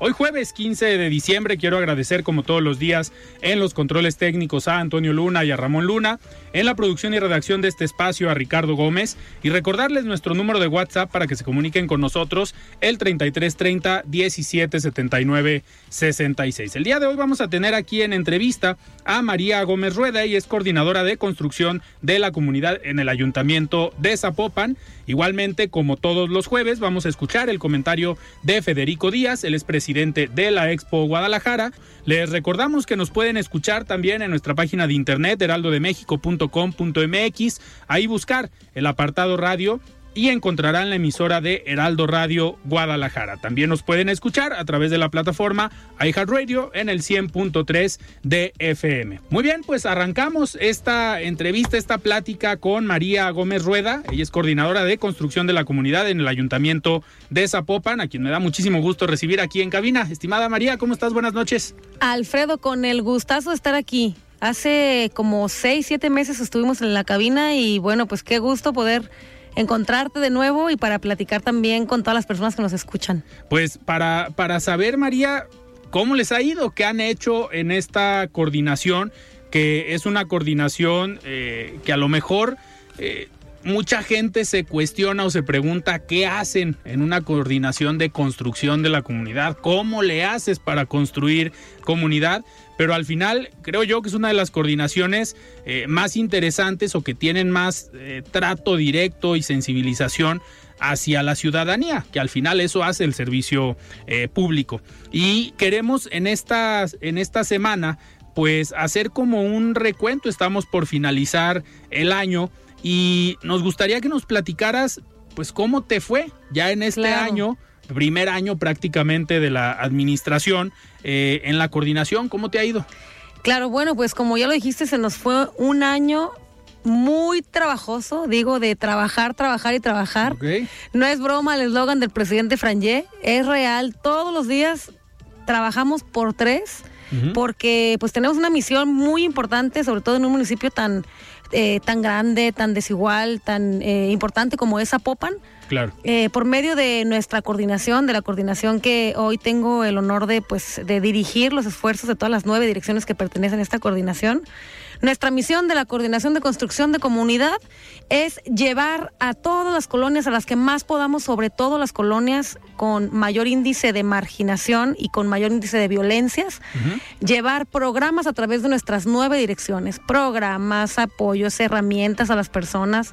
Hoy jueves 15 de diciembre quiero agradecer como todos los días en los controles técnicos a Antonio Luna y a Ramón Luna, en la producción y redacción de este espacio a Ricardo Gómez y recordarles nuestro número de WhatsApp para que se comuniquen con nosotros el 3330 1779 66. El día de hoy vamos a tener aquí en entrevista a María Gómez Rueda y es coordinadora de construcción de la comunidad en el Ayuntamiento de Zapopan. Igualmente, como todos los jueves, vamos a escuchar el comentario de Federico Díaz, el expresidente de la Expo Guadalajara. Les recordamos que nos pueden escuchar también en nuestra página de internet heraldodemexico.com.mx, ahí buscar el apartado radio y encontrarán la emisora de Heraldo Radio Guadalajara. También nos pueden escuchar a través de la plataforma iHeartRadio en el 100.3 de FM. Muy bien, pues arrancamos esta entrevista, esta plática con María Gómez Rueda. Ella es coordinadora de construcción de la comunidad en el Ayuntamiento de Zapopan, a quien me da muchísimo gusto recibir aquí en cabina. Estimada María, ¿cómo estás? Buenas noches. Alfredo, con el gustazo de estar aquí. Hace como seis, siete meses estuvimos en la cabina y bueno, pues qué gusto poder encontrarte de nuevo y para platicar también con todas las personas que nos escuchan. Pues para, para saber, María, cómo les ha ido, qué han hecho en esta coordinación, que es una coordinación eh, que a lo mejor... Eh, mucha gente se cuestiona o se pregunta qué hacen en una coordinación de construcción de la comunidad, cómo le haces para construir comunidad, pero al final creo yo que es una de las coordinaciones eh, más interesantes o que tienen más eh, trato directo y sensibilización hacia la ciudadanía, que al final eso hace el servicio eh, público. Y queremos en en esta semana pues hacer como un recuento, estamos por finalizar el año y nos gustaría que nos platicaras, pues, cómo te fue ya en este año, primer año prácticamente de la administración, eh, en la coordinación, ¿cómo te ha ido? Claro, bueno, pues como ya lo dijiste, se nos fue un año muy trabajoso, digo, de trabajar, trabajar y trabajar. No es broma el eslogan del presidente Frangé, es real, todos los días trabajamos por tres, porque pues tenemos una misión muy importante, sobre todo en un municipio tan eh, tan grande, tan desigual, tan eh, importante como es Zapopan. Claro. Eh, por medio de nuestra coordinación, de la coordinación que hoy tengo el honor de, pues, de dirigir los esfuerzos de todas las nueve direcciones que pertenecen a esta coordinación. Nuestra misión de la coordinación de construcción de comunidad es llevar a todas las colonias, a las que más podamos, sobre todo las colonias con mayor índice de marginación y con mayor índice de violencias, llevar programas a través de nuestras nueve direcciones, programas, apoyos, herramientas a las personas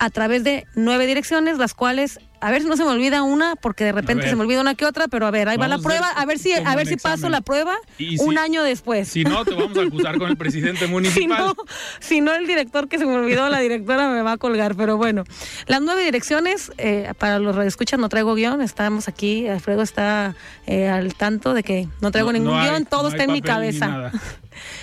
a través de nueve direcciones, las cuales a ver si no se me olvida una, porque de repente se me olvida una que otra, pero a ver, ahí va la prueba, a ver si, a ver si paso la prueba un año después. Si no, te vamos a acusar con el presidente municipal. si, no, el director que se me olvidó, la directora me va a colgar, pero bueno. Las nueve direcciones, eh, para los radioescuchas no traigo guion, estamos aquí, Alfredo está eh, al tanto de que no traigo ningún guion, todo está en mi cabeza.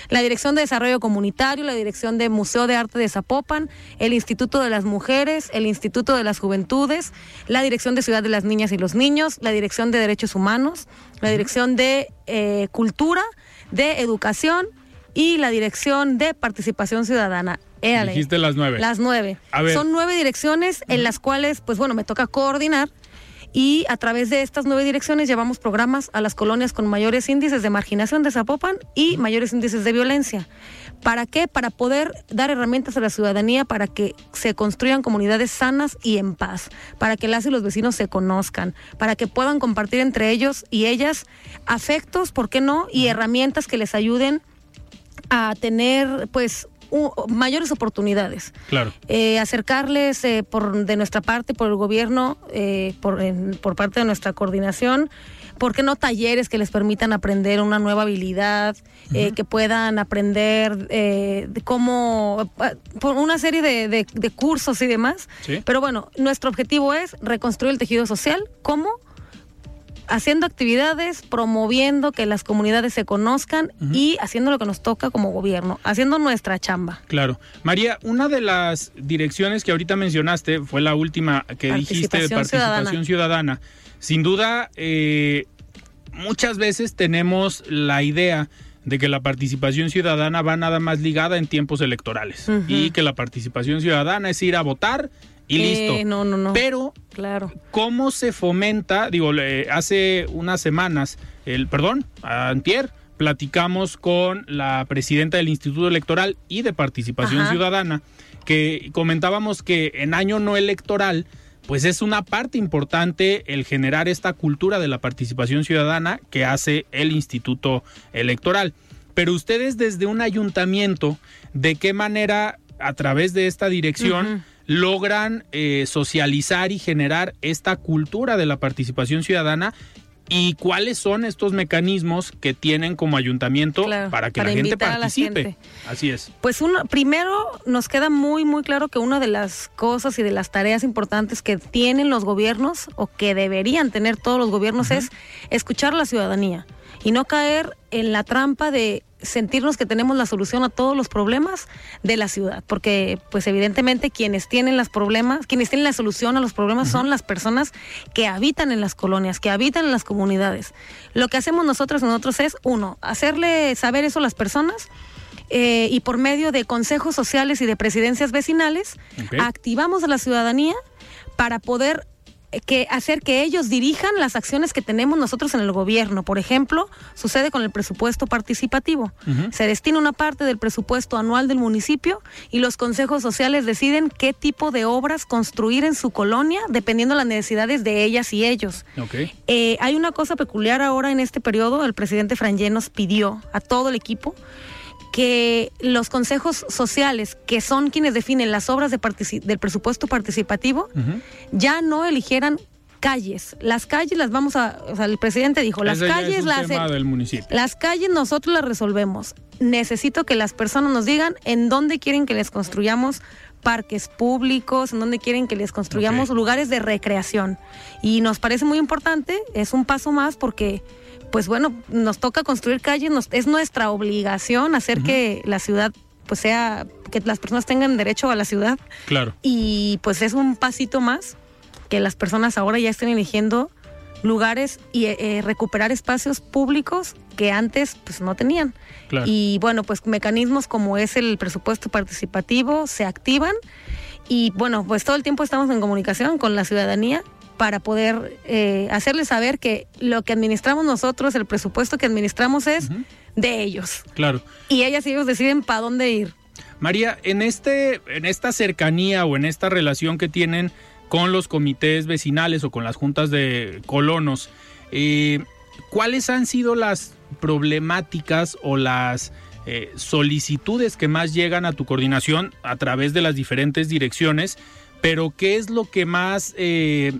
La Dirección de Desarrollo Comunitario, la Dirección de Museo de Arte de Zapopan, el Instituto de las Mujeres, el Instituto de las Juventudes, la Dirección de Ciudad de las Niñas y los Niños, la Dirección de Derechos Humanos, la Dirección de eh, Cultura, de Educación y la Dirección de Participación Ciudadana. Dijiste las nueve. Las nueve. Son nueve direcciones en las cuales, pues bueno, me toca coordinar y a través de estas nueve direcciones llevamos programas a las colonias con mayores índices de marginación de Zapopan y mayores índices de violencia. ¿Para qué? Para poder dar herramientas a la ciudadanía para que se construyan comunidades sanas y en paz, para que las y los vecinos se conozcan, para que puedan compartir entre ellos y ellas afectos, ¿por qué no? Y herramientas que les ayuden a tener, pues, mayores oportunidades. Claro. Eh, acercarles eh, por de nuestra parte, por el gobierno, eh, por, en- por parte de nuestra coordinación, ¿por qué no talleres que les permitan aprender una nueva habilidad, eh, que puedan aprender de cómo, por una serie de, de- de cursos y demás? Sí. Pero bueno, nuestro objetivo es reconstruir el tejido social, ¿cómo? Haciendo actividades, promoviendo que las comunidades se conozcan y haciendo lo que nos toca como gobierno, haciendo nuestra chamba. Claro. María, una de las direcciones que ahorita mencionaste fue la última que dijiste de Participación participación ciudadana. Sin duda, eh, muchas veces tenemos la idea de que la participación ciudadana va nada más ligada en tiempos electorales y que la participación ciudadana es ir a votar y Eh, listo. no, no, no. Pero Claro. ¿Cómo se fomenta? Digo, hace unas semanas, el perdón, antier, platicamos con la presidenta del Instituto Electoral y de Participación Ajá. Ciudadana, que comentábamos que en año no electoral, pues es una parte importante el generar esta cultura de la participación ciudadana que hace el Instituto Electoral. Pero ustedes desde un ayuntamiento, ¿de qué manera a través de esta dirección. Logran eh, socializar y generar esta cultura de la participación ciudadana y cuáles son estos mecanismos que tienen como ayuntamiento Claro, para que para la gente la participe. gente. Así es. Pues uno, primero nos queda muy, muy claro que una de las cosas y de las tareas importantes que tienen los gobiernos o que deberían tener todos los gobiernos es escuchar a la ciudadanía y no caer en la trampa de sentirnos que tenemos la solución a todos los problemas de la ciudad, porque pues evidentemente quienes tienen los problemas, quienes tienen la solución a los problemas son las personas que habitan en las colonias, que habitan en las comunidades. Lo que hacemos nosotros nosotros es uno, hacerle saber eso a las personas eh, y por medio de consejos sociales y de presidencias vecinales, activamos a la ciudadanía para poder que hacer que ellos dirijan las acciones que tenemos nosotros en el gobierno. Por ejemplo, sucede con el presupuesto participativo. Se destina una parte del presupuesto anual del municipio y los consejos sociales deciden qué tipo de obras construir en su colonia dependiendo de las necesidades de ellas y ellos. Eh, hay una cosa peculiar ahora en este periodo. El presidente Frangé nos pidió a todo el equipo que los consejos sociales, que son quienes definen las obras de del presupuesto participativo, ya no eligieran calles. Las calles las vamos a, o sea, el presidente dijo, las Ese calles las del municipio. las calles nosotros las resolvemos. Necesito que las personas nos digan en dónde quieren que les construyamos parques públicos, en dónde quieren que les construyamos lugares de recreación. Y nos parece muy importante, es un paso más porque, pues bueno, nos toca construir calles, nos- es nuestra obligación hacer que la ciudad, pues sea, que las personas tengan derecho a la ciudad. Claro. Y pues es un pasito más que las personas ahora ya estén eligiendo lugares y eh, eh, recuperar espacios públicos que antes pues no tenían. Claro. Y bueno, pues mecanismos como es el presupuesto participativo se activan y bueno, pues todo el tiempo estamos en comunicación con la ciudadanía para poder eh, hacerles saber que lo que administramos nosotros, el presupuesto que administramos es de ellos. Claro. Y ellas y ellos deciden para dónde ir. María, en este, en esta cercanía o en esta relación que tienen con los comités vecinales o con las juntas de colonos, eh, ¿cuáles han sido las problemáticas o las eh, solicitudes que más llegan a tu coordinación a través de las diferentes direcciones? Pero ¿qué es lo que más eh,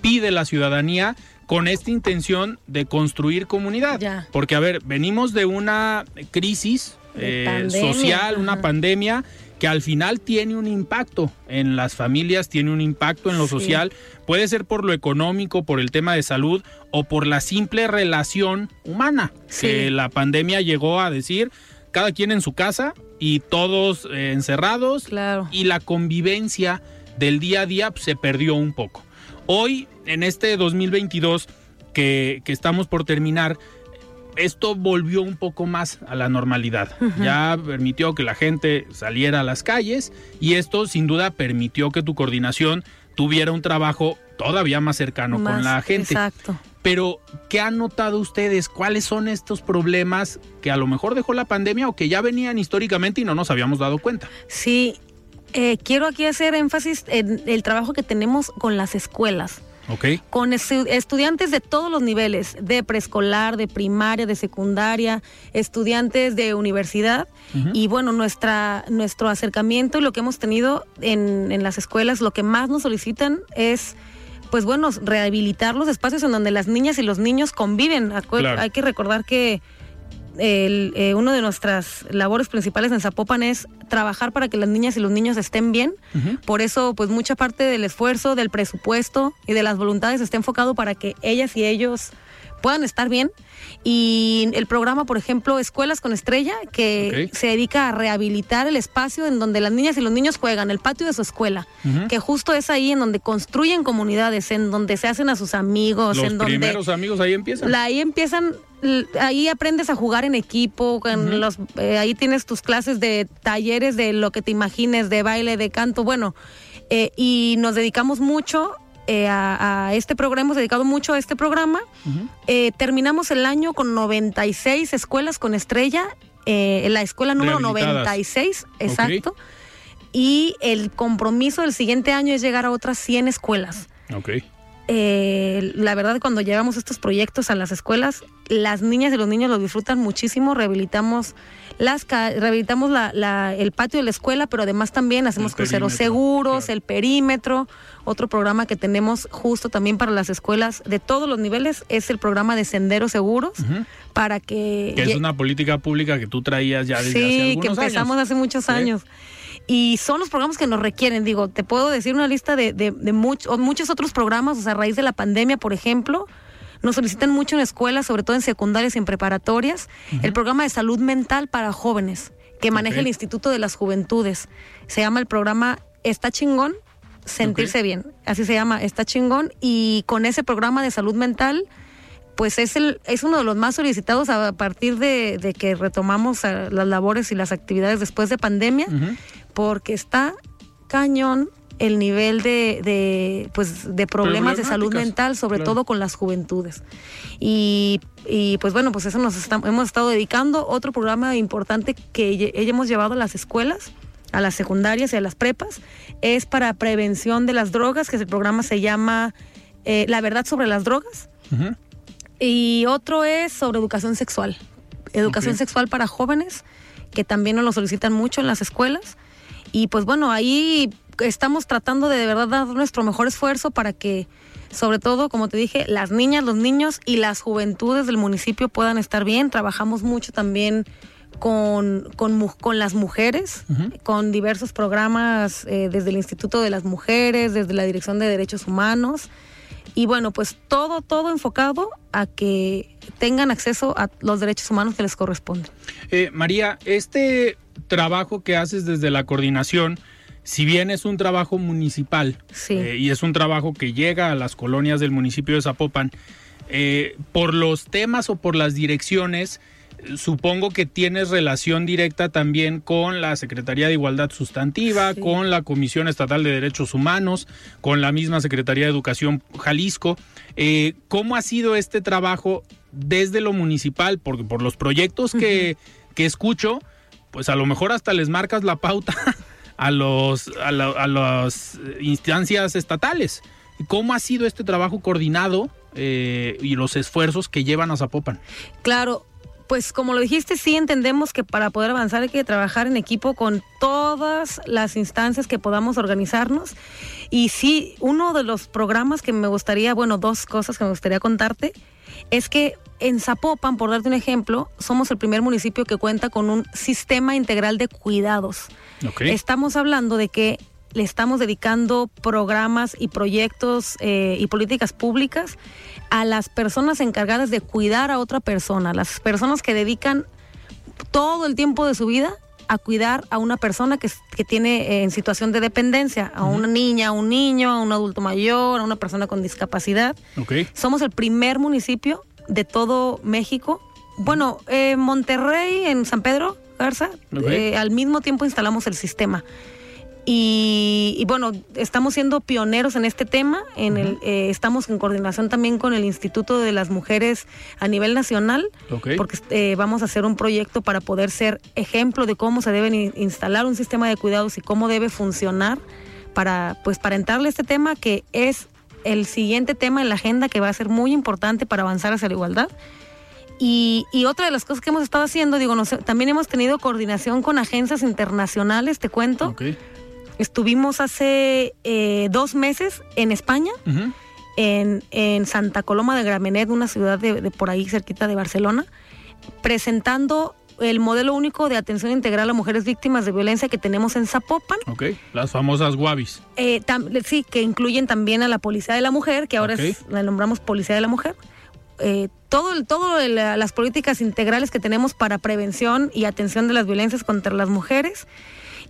pide la ciudadanía con esta intención de construir comunidad? Ya. Porque, a ver, venimos de una crisis De eh, pandemia, social, una pandemia que al final tiene un impacto en las familias, tiene un impacto en lo Sí. social, puede ser por lo económico, por el tema de salud o por la simple relación humana, Sí. que la pandemia llegó a decir cada quien en su casa y todos eh, encerrados Claro. y la convivencia del día a día pues, se perdió un poco. Hoy, en este 2022 que, que estamos por terminar, esto volvió un poco más a la normalidad. Ya permitió que la gente saliera a las calles y esto sin duda permitió que tu coordinación tuviera un trabajo todavía más cercano con la gente. Exacto. Pero, ¿qué han notado ustedes? ¿Cuáles son estos problemas que a lo mejor dejó la pandemia o que ya venían históricamente y no nos habíamos dado cuenta? Sí, eh, quiero aquí hacer énfasis en el trabajo que tenemos con las escuelas. Ok. con estu- estudiantes de todos los niveles, de preescolar, de primaria, de secundaria, estudiantes de universidad. Y bueno, nuestra, nuestro acercamiento y lo que hemos tenido en, en las escuelas, lo que más nos solicitan es, pues bueno, rehabilitar los espacios en donde las niñas y los niños conviven. Claro. Hay que recordar que el, eh, una de nuestras labores principales en Zapopan es trabajar para que las niñas y los niños estén bien. Por eso, pues mucha parte del esfuerzo, del presupuesto y de las voluntades está enfocado para que ellas y ellos puedan estar bien. Y el programa, por ejemplo, Escuelas con Estrella, que se dedica a rehabilitar el espacio en donde las niñas y los niños juegan, el patio de su escuela, que justo es ahí en donde construyen comunidades, en donde se hacen a sus amigos, Los en donde primeros amigos ahí empiezan. la- ahí empiezan, ahí aprendes a jugar en equipo, con los, eh, ahí tienes tus clases de talleres de lo que te imagines, de baile, de canto, bueno, eh, y nos dedicamos mucho eh, a, a este programa, hemos dedicado mucho a este programa. Eh, terminamos el año con 96 escuelas con estrella, eh, la escuela número Rehabilitadas. 96, exacto. Y el compromiso del siguiente año es llegar a otras 100 escuelas Ok. eh, la verdad cuando llevamos estos proyectos a las escuelas, las niñas y los niños lo disfrutan muchísimo, rehabilitamos las rehabilitamos la- la- el patio de la escuela, pero además también hacemos cruceros seguros, claro. el perímetro, otro programa que tenemos justo también para las escuelas de todos los niveles es el programa de senderos seguros para que Que es una política pública que tú traías ya desde hace Sí, algunos que empezamos años. hace muchos Sí. años. Y son los programas que nos requieren. Digo, te puedo decir una lista de, de, de much- o muchos otros programas. O sea, a raíz de la pandemia, por ejemplo, nos solicitan mucho en escuelas, sobre todo en secundarias y en preparatorias, el programa de salud mental para jóvenes que maneja el Instituto de las Juventudes. Se llama el programa Está chingón, sentirse bien. Así se llama, Está chingón. Y con ese programa de salud mental pues es el es uno de los más solicitados a partir de, de que retomamos a las labores y las actividades después de pandemia, porque está cañón el nivel de, de, pues de problemas de salud mental, sobre claro. todo con las juventudes. Y, y, pues bueno, pues eso nos está- hemos estado dedicando. Otro programa importante que hemos llevado a las escuelas, a las secundarias y a las prepas, es para prevención de las drogas, que el programa se llama eh, La verdad sobre las drogas. Y otro es sobre educación sexual. Educación sexual para jóvenes, que también nos lo solicitan mucho en las escuelas. Y pues bueno, ahí estamos tratando de de verdad dar nuestro mejor esfuerzo para que, sobre todo, como te dije, las niñas, los niños y las juventudes del municipio puedan estar bien. Trabajamos mucho también con, con, las mujeres, con diversos programas eh, desde el Instituto de las Mujeres, desde la Dirección de Derechos Humanos. Y bueno, pues todo, todo enfocado a que tengan acceso a los derechos humanos que les corresponden. Eh, María, este trabajo que haces desde la coordinación, si bien es un trabajo municipal Sí. eh, y es un trabajo que llega a las colonias del municipio de Zapopan, por los temas o por las direcciones, supongo que tienes relación directa también con la Secretaría de Igualdad Sustantiva, Sí. con la Comisión Estatal de Derechos Humanos, con la misma Secretaría de Educación Jalisco. Eh, ¿Cómo ha sido este trabajo desde lo municipal? Porque por los proyectos que, que escucho, pues a lo mejor hasta les marcas la pauta a los a, la- a las instancias estatales. ¿Cómo ha sido este trabajo coordinado eh, y los esfuerzos que llevan a Zapopan? Claro, pues como lo dijiste, sí entendemos que para poder avanzar hay que trabajar en equipo con todas las instancias que podamos organizarnos. Y sí, uno de los programas que me gustaría, bueno, dos cosas que me gustaría contarte, es que en Zapopan, por darte un ejemplo, somos el primer municipio que cuenta con un sistema integral de cuidados. Ok. Estamos hablando de que le estamos dedicando programas y proyectos eh, y políticas públicas a las personas encargadas de cuidar a otra persona, las personas que dedican todo el tiempo de su vida a cuidar a una persona que, que tiene eh, en situación de dependencia, a una niña, a un niño, a un adulto mayor, a una persona con discapacidad. Ok. Somos el primer municipio de todo México. Bueno, eh, Monterrey, en San Pedro Garza, Ok. eh, al mismo tiempo instalamos el sistema. Y, y bueno, estamos siendo pioneros en este tema. En el, eh, estamos en coordinación también con el Instituto de las Mujeres a nivel nacional, Ok. porque eh, vamos a hacer un proyecto para poder ser ejemplo de cómo se debe in- instalar un sistema de cuidados y cómo debe funcionar para, pues, para entrarle a este tema que es el siguiente tema en la agenda que va a ser muy importante para avanzar hacia la igualdad. Y, y otra de las cosas que hemos estado haciendo, digo, nos- también hemos tenido coordinación con agencias internacionales, te cuento. Ok. Estuvimos hace eh, dos meses en España, en, en Santa Coloma de Gramenet, una ciudad de, de por ahí cerquita de Barcelona, presentando el modelo único de atención integral a mujeres víctimas de violencia que tenemos en Zapopan. Ok. Las famosas Wabis. Eh, sí, que incluyen también a la Policía de la Mujer, que ahora Ok. es- la nombramos Policía de la Mujer. Eh, todo el, todo el- las políticas integrales que tenemos para prevención y atención de las violencias contra las mujeres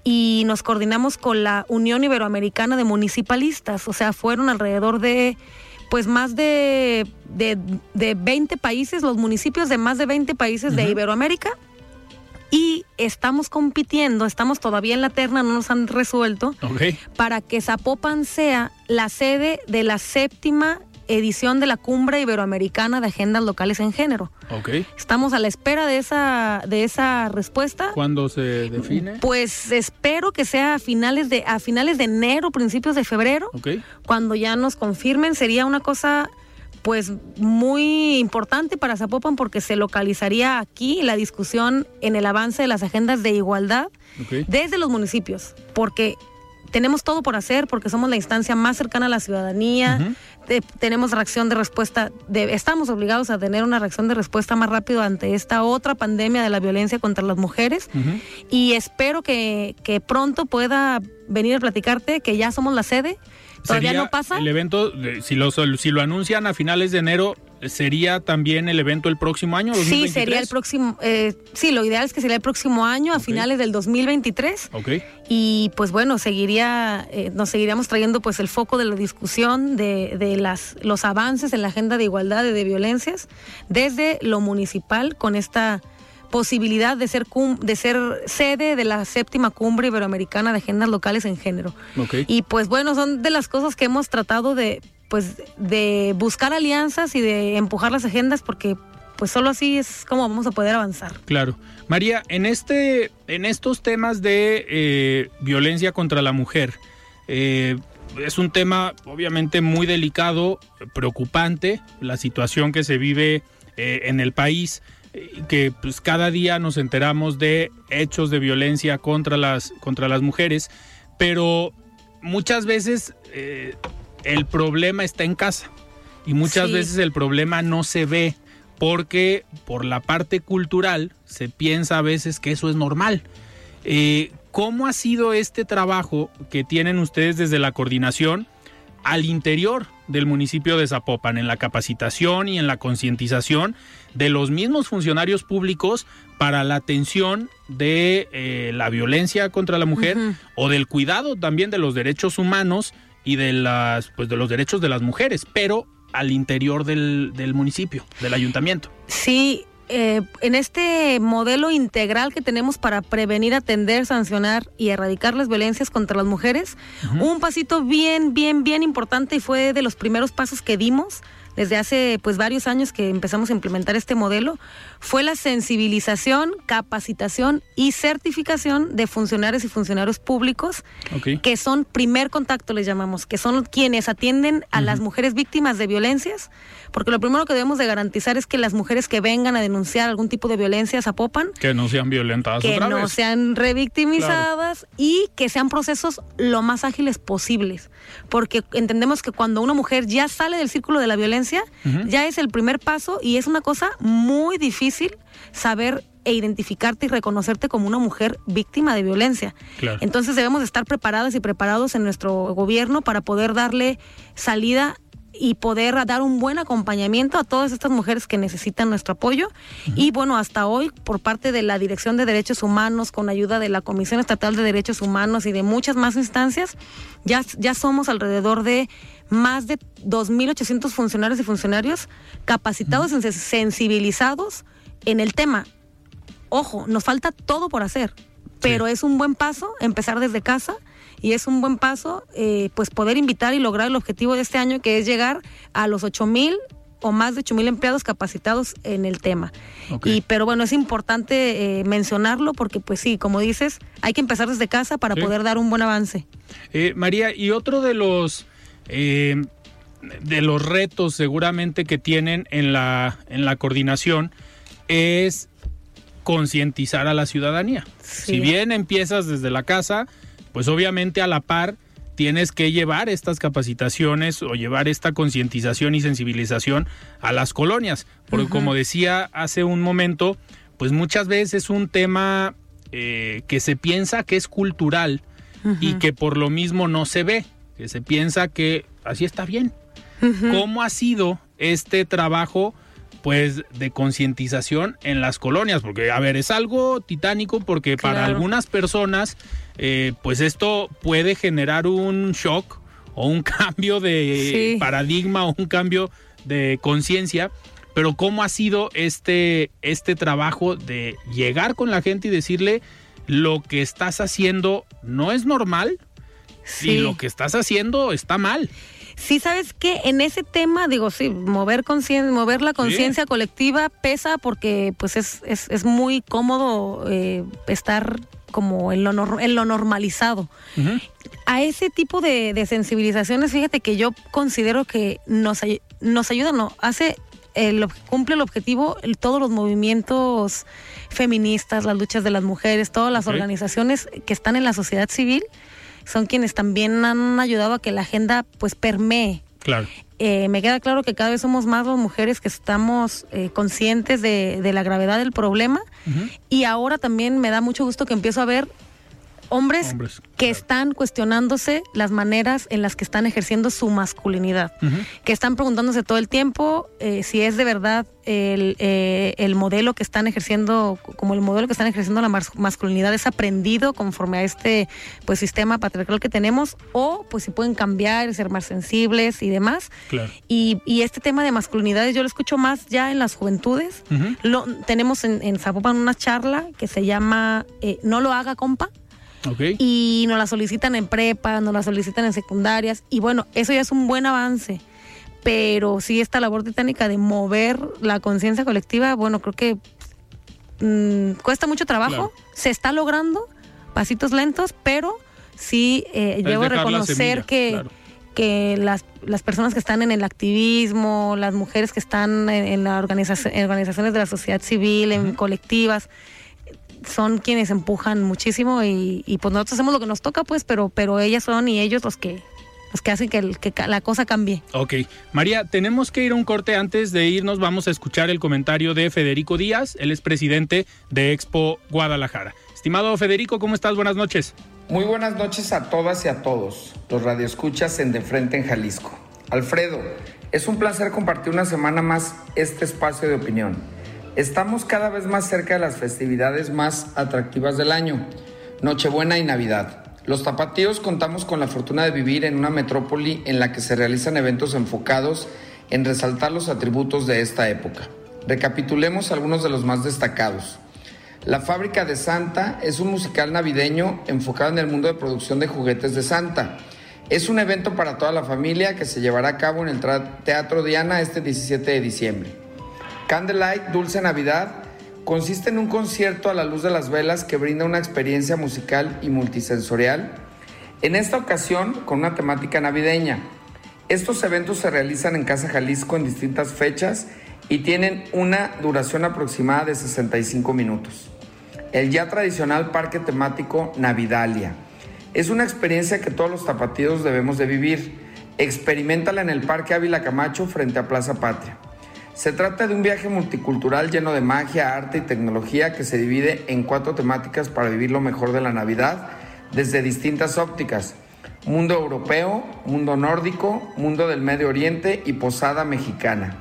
y nos coordinamos con la Unión Iberoamericana de Municipalistas, o sea, fueron alrededor de pues más de, de, de 20 países, los municipios de más de 20 países de Iberoamérica. Y estamos compitiendo, estamos todavía en la terna, no nos han resuelto, para que Zapopan sea la sede de la séptima edición de la Cumbre Iberoamericana de Agendas Locales en Género. Ok. Estamos a la espera de esa, de esa respuesta. ¿Cuándo se define? Pues espero que sea a finales de, a finales de enero, principios de febrero, Ok. cuando ya nos confirmen. Sería una cosa pues muy importante para Zapopan porque se localizaría aquí la discusión en el avance de las agendas de igualdad desde los municipios, porque tenemos todo por hacer, porque somos la instancia más cercana a la ciudadanía, tenemos reacción de respuesta, de- estamos obligados a tener una reacción de respuesta más rápido ante esta otra pandemia de la violencia contra las mujeres. Y espero que, que pronto pueda venir a platicarte que ya somos la sede. Todavía Sería no pasa. El evento, si lo, si lo anuncian a finales de enero, ¿sería también el evento el próximo año? Sí, 2023? sería el próximo, eh, sí, lo ideal es que sería el próximo año, a finales del 2023. Ok. y pues bueno seguiría eh, nos seguiríamos trayendo pues el foco de la discusión de, de las los avances en la agenda de igualdad y de violencias desde lo municipal con esta posibilidad de ser cum- de ser sede de la séptima cumbre iberoamericana de agendas locales en género. Y pues bueno son de las cosas que hemos tratado de pues de buscar alianzas y de empujar las agendas porque pues solo así es como vamos a poder avanzar. Claro. María, en este, en estos temas de eh, violencia contra la mujer, eh, es un tema obviamente muy delicado, preocupante, la situación que se vive eh, en el país, que pues cada día nos enteramos de hechos de violencia contra las, contra las mujeres, pero muchas veces eh, el problema está en casa y muchas Sí. veces el problema no se ve porque por la parte cultural se piensa a veces que eso es normal. Eh, ¿Cómo ha sido este trabajo que tienen ustedes desde la coordinación al interior del municipio de Zapopan, en la capacitación y en la concientización de los mismos funcionarios públicos para la atención de eh, la violencia contra la mujer o del cuidado también de los derechos humanos y de las pues de los derechos de las mujeres, pero al interior del, del municipio, del ayuntamiento. Sí, eh, en este modelo integral que tenemos para prevenir, atender, sancionar y erradicar las violencias contra las mujeres, un pasito bien, bien, bien importante y fue de los primeros pasos que dimos desde hace pues varios años que empezamos a implementar este modelo, fue la sensibilización, capacitación y certificación de funcionarios y funcionarios públicos Ok. que son primer contacto, les llamamos, que son quienes atienden a las mujeres víctimas de violencias, porque lo primero que debemos de garantizar es que las mujeres que vengan a denunciar algún tipo de violencia Zapopan, Que no sean violentadas que otra no vez. sean revictimizadas y que sean procesos lo más ágiles posibles, porque entendemos que cuando una mujer ya sale del círculo de la violencia, ya es el primer paso y es una cosa muy difícil saber e identificarte y reconocerte como una mujer víctima de violencia. Claro. Entonces debemos de estar preparadas y preparados en nuestro gobierno para poder darle salida y poder dar un buen acompañamiento a todas estas mujeres que necesitan nuestro apoyo. Y bueno, hasta hoy, por parte de la Dirección de Derechos Humanos, con ayuda de la Comisión Estatal de Derechos Humanos y de muchas más instancias, ya, ya somos alrededor de más de 2.800 funcionarios y funcionarios capacitados y sensibilizados en el tema. Ojo, nos falta todo por hacer pero es un buen paso empezar desde casa y es un buen paso eh, pues poder invitar y lograr el objetivo de este año que es llegar a los 8 mil o más de 8 mil empleados capacitados en el tema. Y pero bueno, es importante eh, mencionarlo porque pues sí, como dices, hay que empezar desde casa para Sí. poder dar un buen avance. Eh, María, y otro de los eh, de los retos seguramente que tienen en la, en la coordinación es concientizar a la ciudadanía. Sí. Si bien empiezas desde la casa, pues obviamente a la par tienes que llevar estas capacitaciones o llevar esta concientización y sensibilización a las colonias. Porque como decía hace un momento, pues muchas veces es un tema eh, que se piensa que es cultural y que por lo mismo no se ve, que se piensa que así está bien. ¿Cómo ha sido este trabajo? Pues de concientización en las colonias, porque a ver, es algo titánico porque para algunas personas eh, pues esto puede generar un shock o un cambio de Sí. paradigma o un cambio de conciencia, pero cómo ha sido este este trabajo de llegar con la gente y decirle lo que estás haciendo no es normal Sí. y lo que estás haciendo está mal. Sí, sabes que en ese tema, digo, sí, mover mover la conciencia colectiva pesa porque pues es, es, es muy cómodo eh, estar como en lo, nor- en lo normalizado. A ese tipo de, de sensibilizaciones, fíjate que yo considero que nos, ay- nos ayuda, no, hace, el, cumple el objetivo el- todos los movimientos feministas, las luchas de las mujeres, todas las organizaciones que están en la sociedad civil, son quienes también han ayudado a que la agenda pues permee. Claro. eh, me queda claro que cada vez somos más las mujeres que estamos eh, conscientes de, de la gravedad del problema. Y ahora también me da mucho gusto que empiezo a ver hombres, Hombres, que claro. están cuestionándose las maneras en las que están ejerciendo su masculinidad, que están preguntándose todo el tiempo eh, si es de verdad el, eh, el modelo que están ejerciendo, como el modelo que están ejerciendo la mas- masculinidad es aprendido conforme a este pues sistema patriarcal que tenemos, o pues si pueden cambiar, ser más sensibles y demás. Claro. Y, y este tema de masculinidades yo lo escucho más ya en las juventudes. Lo, tenemos en, en Zapopan una charla que se llama eh, No lo haga, compa. Y nos la solicitan en prepa, nos la solicitan en secundarias. Y bueno, eso ya es un buen avance. Pero sí, esta labor titánica de mover la conciencia colectiva, bueno, creo que mm, cuesta mucho trabajo. Claro. Se está logrando, pasitos lentos, pero sí eh, debo reconocer semilla, que claro. que las, las personas que están en el activismo, las mujeres que están en, en la organización, en organizaciones de la sociedad civil, en colectivas, son quienes empujan muchísimo y, y, pues nosotros hacemos lo que nos toca, pues, pero, pero ellas son y ellos los que los que hacen que, el- que la cosa cambie. Ok. María, tenemos que ir a un corte antes de irnos. Vamos a escuchar el comentario de Federico Díaz. Él es presidente de Expo Guadalajara. Estimado Federico, ¿cómo estás? Buenas noches. Muy buenas noches a todas y a todos, los radioescuchas en De Frente en Jalisco. Alfredo, es un placer compartir una semana más este espacio de opinión. Estamos cada vez más cerca de las festividades más atractivas del año, Nochebuena y Navidad. Los tapatíos contamos con la fortuna de vivir en una metrópoli en la que se realizan eventos enfocados en resaltar los atributos de esta época. Recapitulemos algunos de los más destacados. La Fábrica de Santa es un musical navideño enfocado en el mundo de producción de juguetes de Santa. Es un evento para toda la familia que se llevará a cabo en el Teatro Diana este 17 de diciembre. Candlelight Dulce Navidad consiste en un concierto a la luz de las velas que brinda una experiencia musical y multisensorial, en esta ocasión con una temática navideña. Estos eventos se realizan en Casa Jalisco en distintas fechas y tienen una duración aproximada de 65 minutos. El ya tradicional parque temático Navidalia. Es una experiencia que todos los tapatíos debemos de vivir. Experimentala en el Parque Ávila Camacho frente a Plaza Patria. Se trata de un viaje multicultural lleno de magia, arte y tecnología que se divide en cuatro temáticas para vivir lo mejor de la Navidad desde distintas ópticas. Mundo europeo, mundo nórdico, mundo del Medio Oriente y posada mexicana.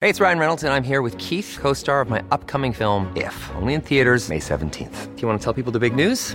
Hey, it's Ryan Reynolds, and I'm here with Keith, co star of my upcoming film, If, only in theaters, May 17th. Do you want to tell people the big news?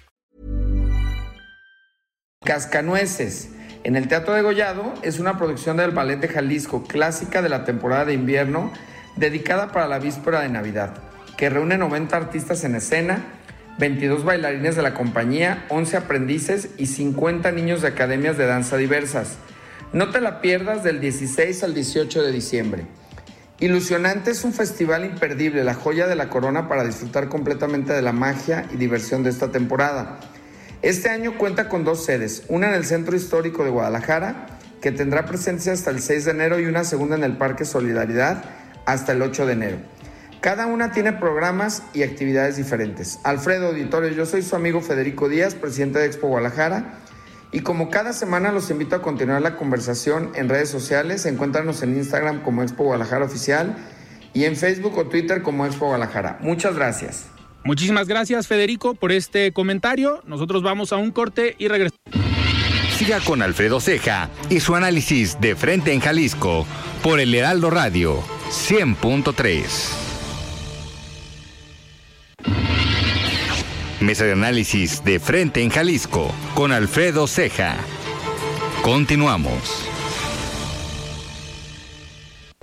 Cascanueces. En el Teatro de Gollado es una producción del Ballet de Jalisco, clásica de la temporada de invierno, dedicada para la víspera de Navidad, que reúne 90 artistas en escena, 22 bailarines de la compañía, 11 aprendices y 50 niños de academias de danza diversas. No te la pierdas del 16 al 18 de diciembre. Ilusionante es un festival imperdible, la joya de la corona para disfrutar completamente de la magia y diversión de esta temporada. Este año cuenta con dos sedes, una en el Centro Histórico de Guadalajara, que tendrá presencia hasta el 6 de enero, y una segunda en el Parque Solidaridad hasta el 8 de enero. Cada una tiene programas y actividades diferentes. Alfredo Auditorio, yo soy su amigo Federico Díaz, presidente de Expo Guadalajara, y como cada semana los invito a continuar la conversación en redes sociales, encuéntranos en Instagram como Expo Guadalajara Oficial y en Facebook o Twitter como Expo Guadalajara. Muchas gracias. Muchísimas gracias, Federico, por este comentario. Nosotros vamos a un corte y regresamos. Siga con Alfredo Ceja y su análisis de frente en Jalisco por el Heraldo Radio 100.3. Mesa de análisis de frente en Jalisco con Alfredo Ceja. Continuamos.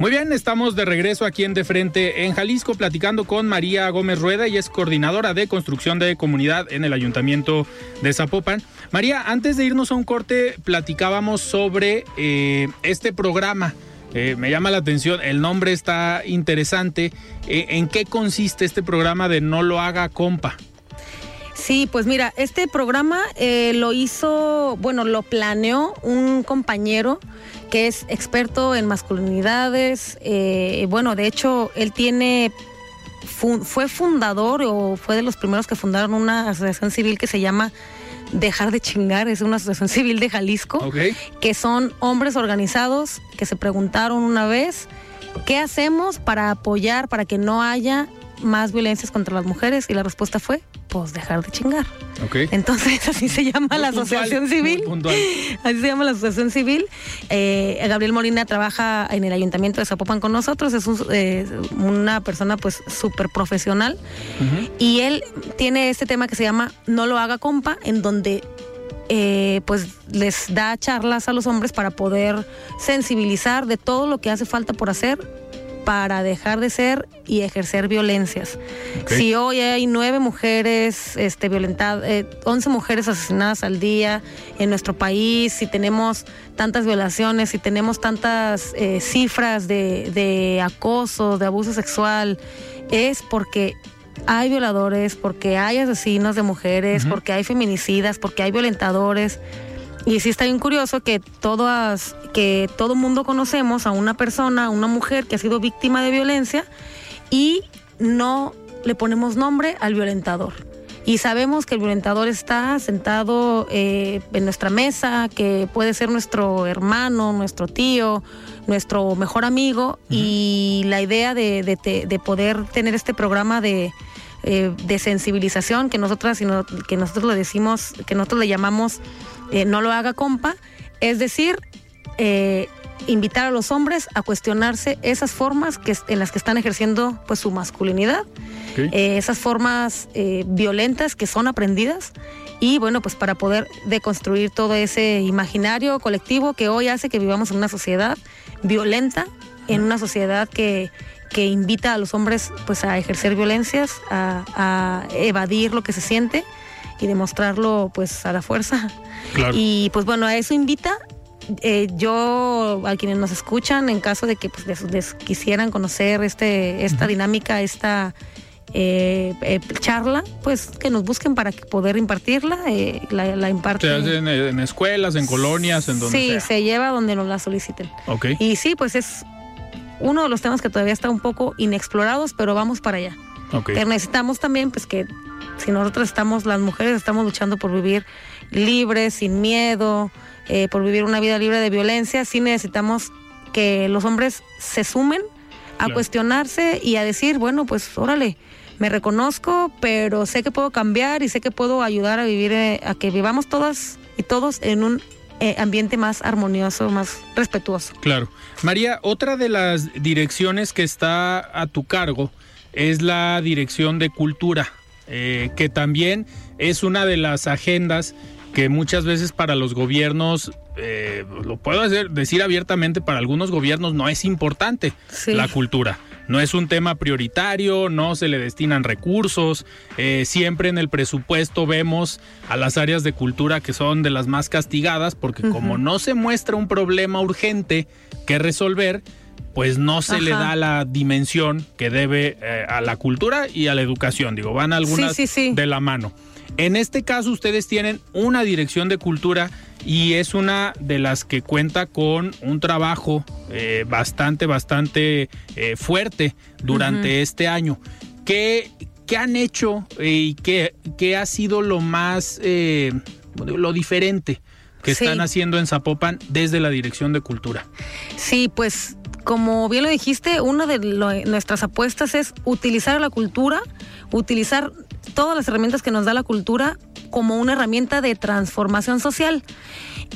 Muy bien, estamos de regreso aquí en De Frente en Jalisco platicando con María Gómez Rueda y es coordinadora de construcción de comunidad en el Ayuntamiento de Zapopan. María, antes de irnos a un corte, platicábamos sobre eh, este programa. Eh, me llama la atención, el nombre está interesante. Eh, ¿En qué consiste este programa de No lo haga compa? Sí, pues mira, este programa lo hizo, bueno, lo planeó un compañero que es experto en masculinidades. eh, bueno, de hecho, él tiene, fu- fue fundador o fue de los primeros que fundaron una asociación civil que se llama Dejar de Chingar, es una asociación civil de Jalisco que son hombres organizados que se preguntaron una vez, ¿qué hacemos para apoyar, para que no haya más violencias contra las mujeres? Y la respuesta fue, pues dejar de chingar. Ok. Entonces así se llama Muy la asociación civil. Así se llama la asociación civil. Eh, Gabriel Molina trabaja en el ayuntamiento de Zapopan con nosotros. Es un- eh, una persona pues súper profesional. Y él tiene este tema que se llama No lo haga compa, en donde eh, pues les da charlas a los hombres para poder sensibilizar de todo lo que hace falta por hacer para dejar de ser y ejercer violencias. Si hoy hay nueve mujeres este, violentadas, eh, 11 mujeres asesinadas al día en nuestro país, si tenemos tantas violaciones, si tenemos tantas eh, cifras de, de acoso, de abuso sexual, es porque hay violadores, porque hay asesinos de mujeres, porque hay feminicidas, porque hay violentadores. Y sí está bien curioso que todas, que todo mundo conocemos a una persona, a una mujer que ha sido víctima de violencia y no le ponemos nombre al violentador. Y sabemos que el violentador está sentado eh, en nuestra mesa, que puede ser nuestro hermano, nuestro tío, nuestro mejor amigo. Y la idea de, de poder tener este programa de, eh, de sensibilización que nosotras sino que nosotros le decimos que nosotros le llamamos eh, no lo haga compa. Es decir eh, invitar a los hombres a cuestionarse esas formas que, en las que están ejerciendo pues su masculinidad. Eh, esas formas violentas que son aprendidas. Y bueno pues para poder deconstruir todo ese imaginario colectivo que hoy hace que vivamos en una sociedad violenta en una sociedad que que invita a los hombres pues a ejercer violencias, a, a evadir lo que se siente y demostrarlo pues a la fuerza. Claro. Y pues bueno, a eso invita eh, yo, a quienes nos escuchan, en caso de que pues, les- les quisieran conocer este, esta dinámica, esta eh, eh, charla, pues que nos busquen para poder impartirla. eh, la. Se hace en, escuelas, en colonias, en donde sí, sea. se lleva donde nos la soliciten. Ok. Y sí, pues es uno de los temas que todavía está un poco inexplorados, pero vamos para allá. ok. Pero necesitamos también, pues que si nosotros estamos, las mujeres estamos luchando por vivir libres, sin miedo, eh, por vivir una vida libre de violencia, sí necesitamos que los hombres se sumen a Claro. cuestionarse y a decir, bueno, pues órale, me reconozco, pero sé que puedo cambiar y sé que puedo ayudar a vivir, eh, a que vivamos todas y todos en un eh, ambiente más armonioso, más respetuoso. Claro. María, otra de las direcciones que está a tu cargo es la Dirección de Cultura, eh, que también es una de las agendas que muchas veces para los gobiernos, eh, lo puedo hacer, decir abiertamente, para algunos gobiernos no es importante Sí. la cultura. No es un tema prioritario, no se le destinan recursos. eh, siempre en el presupuesto vemos a las áreas de cultura que son de las más castigadas porque como no se muestra un problema urgente que resolver, pues no se le da la dimensión que debe eh, a la cultura y a la educación. Digo, van algunas Sí, sí, sí. de la mano. En este caso ustedes tienen una dirección de cultura y es una de las que cuenta con un trabajo eh, bastante, bastante eh, fuerte durante este año. ¿Qué, qué han hecho y qué, qué ha sido lo más, eh, lo diferente que Sí. están haciendo en Zapopan desde la dirección de cultura? Sí, pues como bien lo dijiste, una de lo- nuestras apuestas es utilizar la cultura, utilizar todas las herramientas que nos da la cultura como una herramienta de transformación social.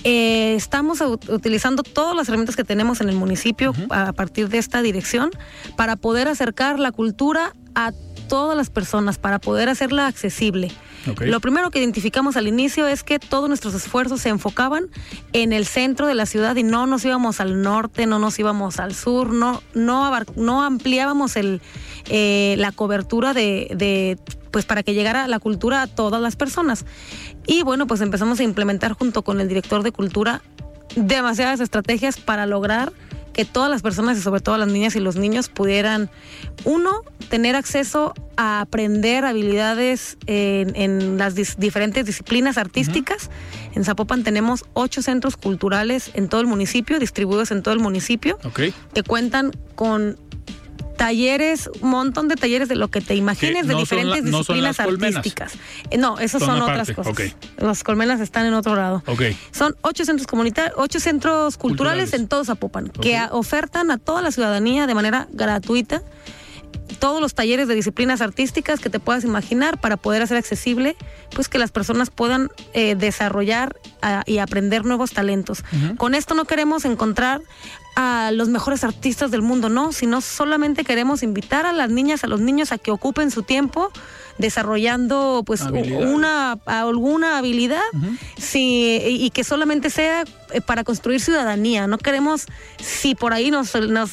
Eh, estamos ut- utilizando todas las herramientas que tenemos en el municipio a partir de esta dirección para poder acercar la cultura a todas las personas, para poder hacerla accesible. Lo primero que identificamos al inicio es que todos nuestros esfuerzos se enfocaban en el centro de la ciudad y no nos íbamos al norte, no nos íbamos al sur, no, no, abar- no ampliábamos el, eh, la cobertura de, de, pues para que llegara la cultura a todas las personas. Y bueno, pues empezamos a implementar junto con el director de cultura demasiadas estrategias para lograr que todas las personas y sobre todo las niñas y los niños pudieran, uno, tener acceso a aprender habilidades en, en las dis- diferentes disciplinas artísticas. En Zapopan tenemos ocho centros culturales en todo el municipio, distribuidos en todo el municipio, que cuentan con talleres, un montón de talleres de lo que te imagines de no son la- diferentes no disciplinas artísticas. Eh, No, esas Son otras cosas. Las colmenas están en otro lado. Son ocho centros comunitarios, ocho centros culturales, Culturales. en todo Zapopan, que ofertan a toda la ciudadanía de manera gratuita todos los talleres de disciplinas artísticas que te puedas imaginar para poder hacer accesible, pues que las personas puedan eh, desarrollar ah, y aprender nuevos talentos. Con esto no queremos encontrar a los mejores artistas del mundo, no, sino solamente queremos invitar a las niñas, a los niños a que ocupen su tiempo desarrollando pues Habilidades. una alguna habilidad sí, y, y que solamente sea eh, para construir ciudadanía. No queremos, si por ahí nos, nos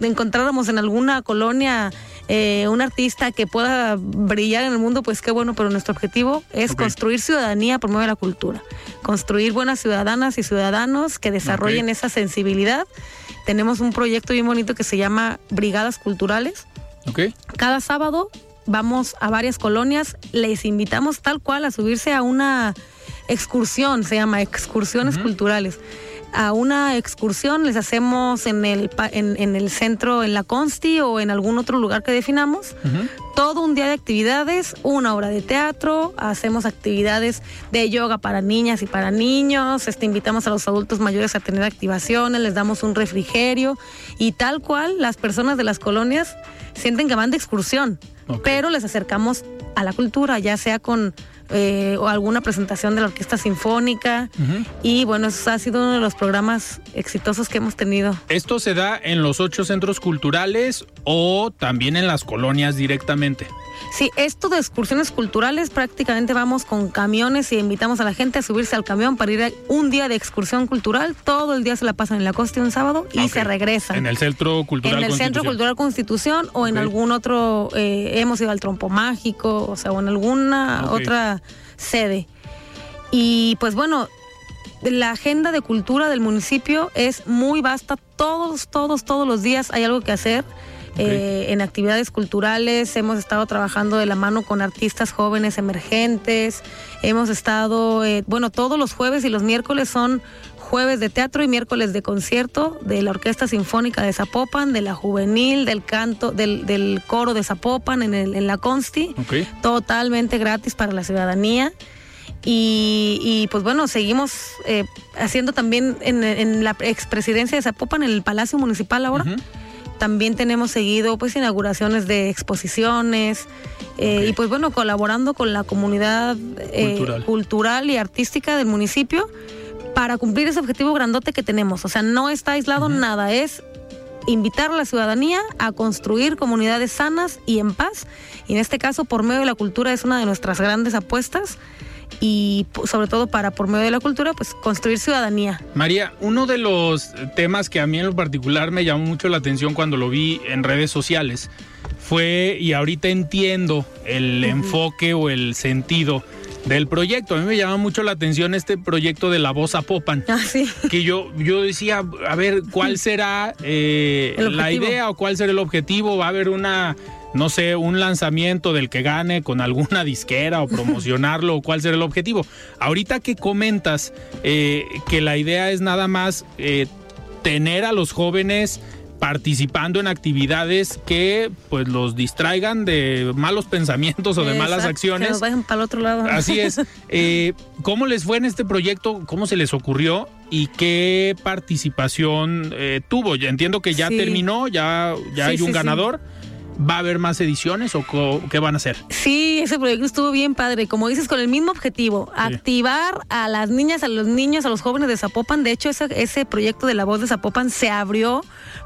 encontráramos en alguna colonia eh, un artista que pueda brillar en el mundo, pues qué bueno, pero nuestro objetivo es construir ciudadanía por medio de la cultura. Construir buenas ciudadanas y ciudadanos que desarrollen esa sensibilidad. Tenemos un proyecto bien bonito que se llama Brigadas Culturales ¿Ok? cada sábado vamos a varias colonias, les invitamos tal cual a subirse a una excursión, se llama excursiones culturales. A una excursión les hacemos en el, en, en el centro, en la Consti o en algún otro lugar que definamos. Todo un día de actividades, una obra de teatro, hacemos actividades de yoga para niñas y para niños, este, invitamos a los adultos mayores a tener activaciones, les damos un refrigerio y tal cual las personas de las colonias sienten que van de excursión, pero les acercamos a la cultura, ya sea con eh, o alguna presentación de la orquesta sinfónica y bueno, eso ha sido uno de los programas exitosos que hemos tenido. ¿Esto se da en los ocho centros culturales o también en las colonias directamente? Sí, esto de excursiones culturales prácticamente vamos con camiones y invitamos a la gente a subirse al camión para ir a un día de excursión cultural. Todo el día se la pasan en la costa un sábado y se regresan. En el Centro Cultural en el Centro. Cultural Constitución o en algún otro, eh, hemos ido al Trompo Mágico, o sea, o en alguna otra sede. Y pues bueno, la agenda de cultura del municipio es muy vasta. Todos, todos, todos los días hay algo que hacer. Eh, en actividades culturales hemos estado trabajando de la mano con artistas jóvenes emergentes. Hemos estado, eh, bueno, todos los jueves y los miércoles son jueves de teatro y miércoles de concierto de la Orquesta Sinfónica de Zapopan, de la Juvenil, del canto, del, del coro de Zapopan en, el, en la Consti. Ok. Totalmente gratis para la ciudadanía. Y, y, pues bueno, seguimos eh, haciendo también en, en la expresidencia de Zapopan, en el Palacio Municipal ahora. También tenemos seguido pues inauguraciones de exposiciones eh, y pues bueno, colaborando con la comunidad eh, Cultural. cultural y artística del municipio para cumplir ese objetivo grandote que tenemos. O sea, no está aislado nada, es invitar a la ciudadanía a construir comunidades sanas y en paz. Y en este caso, por medio de la cultura es una de nuestras grandes apuestas y sobre todo para por medio de la cultura, pues construir ciudadanía. María, uno de los temas que a mí en lo particular me llamó mucho la atención cuando lo vi en redes sociales fue, y ahorita entiendo el enfoque o el sentido del proyecto. A mí me llama mucho la atención este proyecto de la voz Zapopan. Ah, sí. que yo, yo decía, a ver, ¿cuál será eh, la idea o cuál será el objetivo? ¿Va a haber una, no sé, un lanzamiento del que gane con alguna disquera o promocionarlo? o ¿Cuál será el objetivo? Ahorita que comentas eh, que la idea es nada más eh, tener a los jóvenes participando en actividades que pues los distraigan de malos pensamientos o de malas acciones Que nos vayan para el otro lado. Así es. Eh, ¿Cómo les fue en este proyecto? ¿Cómo se les ocurrió? ¿Y qué participación eh, tuvo? Ya entiendo que ya Sí. terminó, ya, ya Sí, hay un sí. ganador. ¿Va a haber más ediciones o qué van a hacer? Sí, ese proyecto estuvo bien padre. Como dices, con el mismo objetivo, activar a las niñas, a los niños, a los jóvenes de Zapopan. De hecho, ese, ese proyecto de la voz de Zapopan se abrió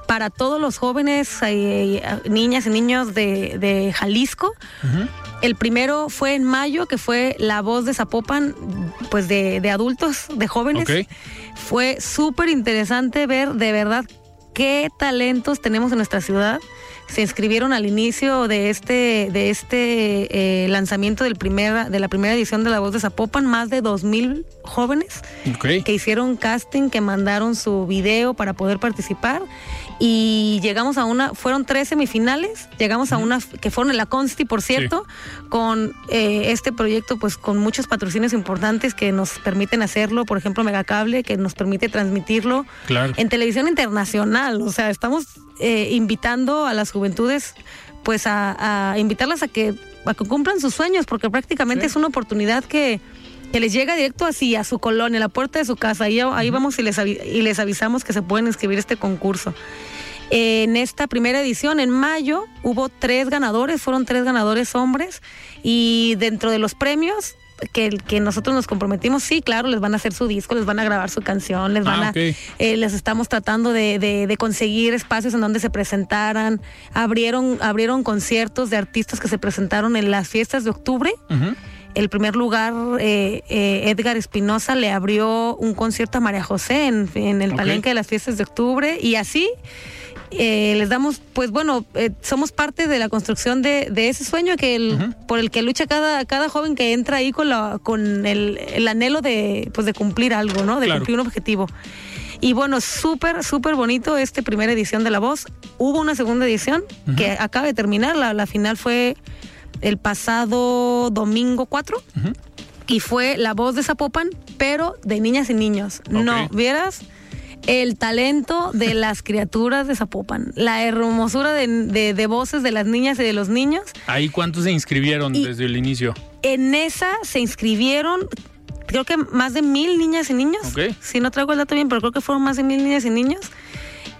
para todos los jóvenes, eh, niñas y niños de, de Jalisco. El primero fue en mayo, que fue la voz de Zapopan, pues de, de adultos, de jóvenes. Fue súper interesante ver de verdad qué talentos tenemos en nuestra ciudad. Se inscribieron al inicio de este, de este eh, lanzamiento del primera, de la primera edición de La Voz de Zapopan, más de 2.000 jóvenes que hicieron casting, que mandaron su video para poder participar. Y llegamos a una, fueron tres semifinales, llegamos a una, que fueron en la Consti, por cierto, con eh, este proyecto, pues con muchos patrocinios importantes que nos permiten hacerlo, por ejemplo, Megacable, que nos permite transmitirlo Claro. en televisión internacional. O sea, estamos eh, invitando a las juventudes, pues a, a invitarlas a que, a que cumplan sus sueños, porque prácticamente Sí. es una oportunidad que, que les llega directo así a su colonia, a la puerta de su casa. Ahí, ahí vamos y les, y les avisamos que se pueden inscribir este concurso. En esta primera edición, en mayo, hubo tres ganadores, fueron tres ganadores hombres, y dentro de los premios que, que nosotros nos comprometimos, sí, claro, les van a hacer su disco, les van a grabar su canción, les van Ah, a, ok. eh, les estamos tratando de, de- de conseguir espacios en donde se presentaran. Abrieron, abrieron conciertos de artistas que se presentaron en las fiestas de octubre. El primer lugar, eh, eh, Edgar Espinosa le abrió un concierto a María José en, en el palenque de las fiestas de octubre y así eh, les damos, pues bueno, eh, somos parte de la construcción de, de ese sueño que el, por el que lucha cada, cada joven que entra ahí con, la, con el, el anhelo de, pues de cumplir algo, ¿no? De Claro. cumplir un objetivo. Y bueno, súper, súper bonito esta primera edición de La Voz. Hubo una segunda edición que acaba de terminar. La, la final fue el pasado domingo 4. Y fue La Voz de Zapopan, pero de niñas y niños. No, vieras el talento de las criaturas de Zapopan. La hermosura de, de- de voces de las niñas y de los niños. ¿Ahí cuántos se inscribieron Y- desde el inicio? En esa se inscribieron, creo que más de mil niñas y niños. Ok. Si no traigo el dato bien, pero creo que fueron más de mil niñas y niños.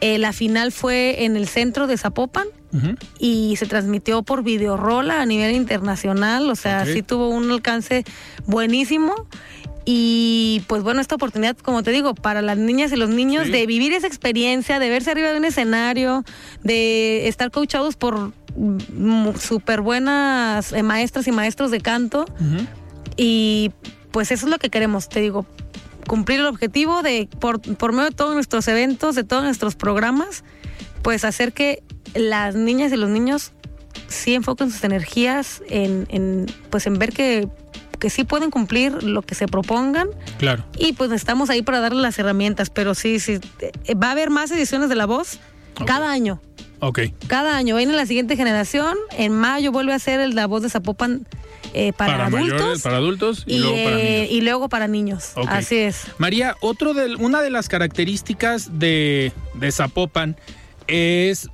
Eh, la final fue en el centro de Zapopan y se transmitió por videorola a nivel internacional. O sea, sí tuvo un alcance buenísimo. Y pues bueno, esta oportunidad, como te digo, para las niñas y los niños Sí. de vivir esa experiencia, de verse arriba de un escenario, de estar coachados por mm, súper buenas eh, maestras y maestros de canto. Y pues eso es lo que queremos, te digo, cumplir el objetivo de, por, por medio de todos nuestros eventos, de todos nuestros programas, pues hacer que las niñas y los niños sí enfoquen sus energías en, en, pues en ver que que sí pueden cumplir lo que se propongan Claro. y pues estamos ahí para darle las herramientas, pero sí, sí, eh, va a haber más ediciones de La Voz cada año. Ok. Cada año viene la siguiente generación. En mayo vuelve a ser el La Voz de Zapopan eh, para, adultos. mayores, para adultos y, y, luego para eh, niños. y luego para niños. Así es. María, otro de, una de las características de, de Zapopan es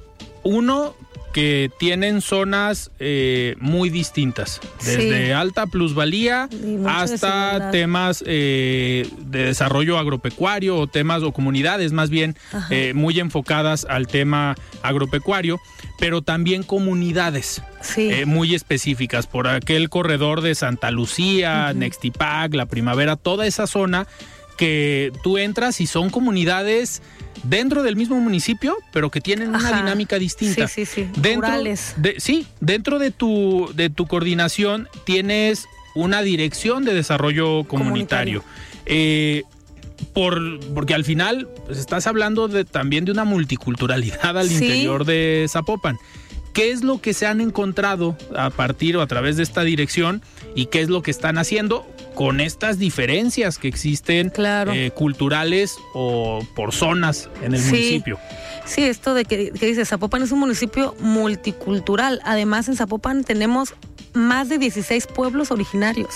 uno que tienen zonas eh, muy distintas, desde Sí. alta plusvalía hasta temas eh, de desarrollo agropecuario o temas o comunidades más bien eh, muy enfocadas al tema agropecuario, pero también comunidades Sí. eh, muy específicas. Por aquel corredor de Santa Lucía, Nextipac, La Primavera, toda esa zona que tú entras y son comunidades dentro del mismo municipio, pero que tienen una dinámica distinta. Sí, sí, sí. Dentro Rurales. de, sí, dentro de tu, de tu coordinación tienes una dirección de desarrollo comunitario. Comunitario. Eh, por, porque al final pues, estás hablando de, también de una multiculturalidad al Sí. interior de Zapopan. ¿Qué es lo que se han encontrado a partir o a través de esta dirección y qué es lo que están haciendo con estas diferencias que existen Claro. eh, culturales o por zonas en el Sí. municipio? Sí, esto de que, que dice Zapopan es un municipio multicultural. Además, en Zapopan tenemos más de 16 pueblos originarios.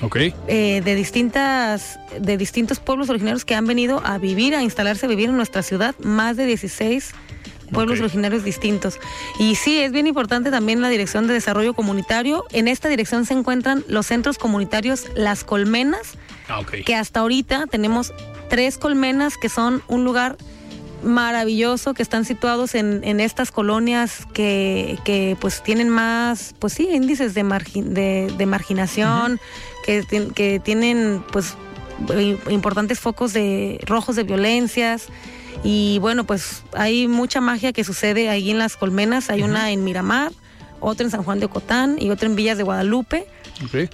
Ok. eh, de distintas de distintos pueblos originarios que han venido a vivir, a instalarse, a vivir en nuestra ciudad, más de 16 pueblos Ok. originarios distintos. Y sí, es bien importante también la Dirección de Desarrollo Comunitario. En esta dirección se encuentran los centros comunitarios Las Colmenas, Ah, que hasta ahorita tenemos tres colmenas que son un lugar maravilloso que están situados en, en estas colonias que, que, pues tienen más pues sí índices de margi- de, de marginación que, que tienen pues importantes focos de rojos de violencias y bueno pues hay mucha magia que sucede ahí en las colmenas hay una en Miramar otra en San Juan de Ocotán y otra en Villas de Guadalupe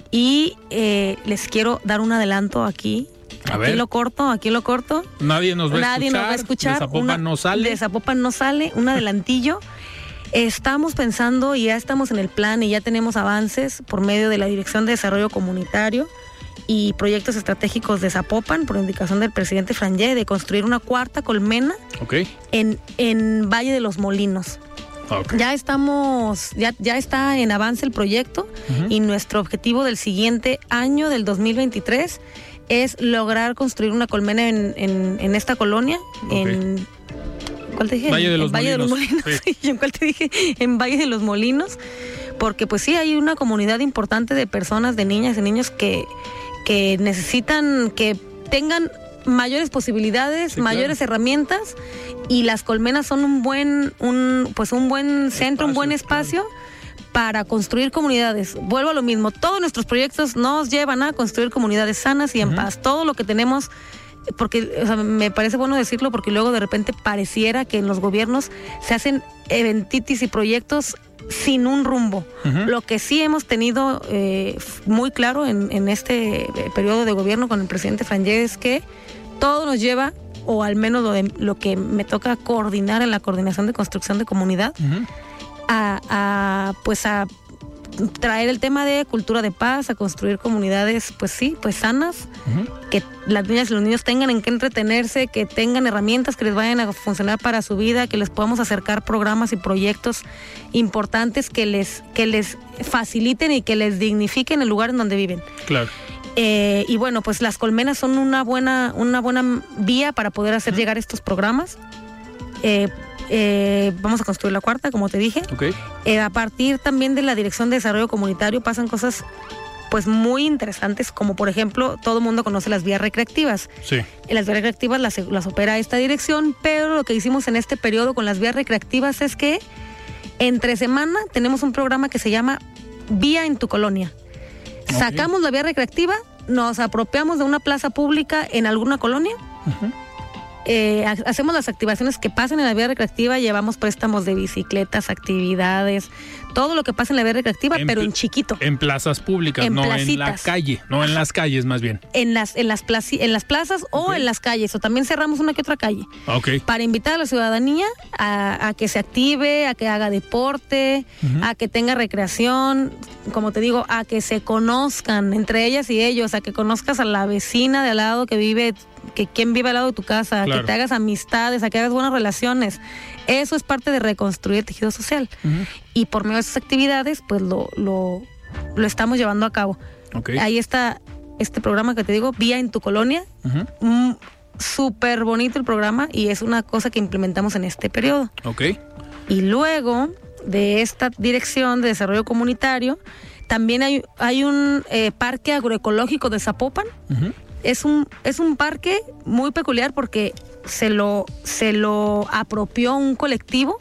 y eh, les quiero dar un adelanto aquí. A aquí ver. lo corto, aquí lo corto. Nadie nos va a Nadie escuchar. nos va a escuchar. De Zapopan una- no sale. De Zapopan no sale, un adelantillo. Estamos pensando y ya estamos en el plan y ya tenemos avances por medio de la Dirección de Desarrollo Comunitario y proyectos estratégicos de Zapopan, por indicación del presidente Franje, de construir una cuarta colmena en, en Valle de los Molinos. Ok. Ya estamos, ya, ya está en avance el proyecto y nuestro objetivo del siguiente año, del 2023, es lograr construir una colmena en, en- en esta colonia, en... ¿Cuál te dije? Valle de En los Valle de los Molinos, Molinos. sí. ¿Y en cuál te dije? En Valle de los Molinos. Porque pues sí, hay una comunidad importante de personas, de niñas y niños que, que necesitan que tengan mayores posibilidades, Sí, mayores herramientas y las colmenas son un buen un pues un buen centro, un buen Espacio, espacio para construir comunidades. Vuelvo a lo mismo, todos nuestros proyectos nos llevan a construir comunidades sanas y en paz. Todo lo que tenemos porque o sea, me parece bueno decirlo porque luego de repente pareciera que en los gobiernos se hacen eventitis y proyectos sin un rumbo. Lo que sí hemos tenido eh, muy claro en, en este eh, periodo de gobierno con el presidente Franje es que todo nos lleva, o al menos lo, de- lo que me toca coordinar en la coordinación de construcción de comunidad, a, pues a traer el tema de cultura de paz, a construir comunidades, pues sí, pues sanas, que las niñas y los niños tengan en qué entretenerse, que tengan herramientas que les vayan a funcionar para su vida, que les podamos acercar programas y proyectos importantes que les, que les faciliten y que les dignifiquen el lugar en donde viven. Claro. Eh, y bueno, pues las colmenas son una buena, una buena vía para poder hacer llegar estos programas. Eh, eh, vamos a construir la cuarta, como te dije. Eh, a partir también de la Dirección de Desarrollo Comunitario pasan cosas pues muy interesantes, como por ejemplo, todo el mundo conoce las vías recreativas. Sí. Las vías recreativas las, las opera esta dirección, pero lo que hicimos en este periodo con las vías recreativas es que entre semana tenemos un programa que se llama Vía en tu colonia. Sacamos la vía recreativa, nos apropiamos de una plaza pública en alguna colonia eh, ha- hacemos las activaciones que pasan en la vía recreativa, llevamos préstamos de bicicletas, actividades, todo lo que pasa en la vía recreativa, En pero en chiquito. En plazas públicas, En no en la calle, no en las calles más bien. En las, en las, en las plazas o en las calles, o también cerramos una que otra calle. Ok. Para invitar a la ciudadanía a, a que se active, a que haga deporte, a que tenga recreación, como te digo, a que se conozcan entre ellas y ellos, a que conozcas a la vecina de al lado que vive, que quien vive al lado de tu casa, Claro. que te hagas amistades, a que hagas buenas relaciones. Eso es parte de reconstruir el tejido social. Y por medio de esas actividades, pues lo, lo, lo estamos llevando a cabo. Ok. Ahí está este programa que te digo, Vía en tu colonia. Mm, Súper bonito el programa y es una cosa que implementamos en este periodo. Ok. Y luego de esta dirección de desarrollo comunitario, también hay, hay un eh, parque agroecológico de Zapopan. Es un, es un parque muy peculiar porque se lo, se lo apropió un colectivo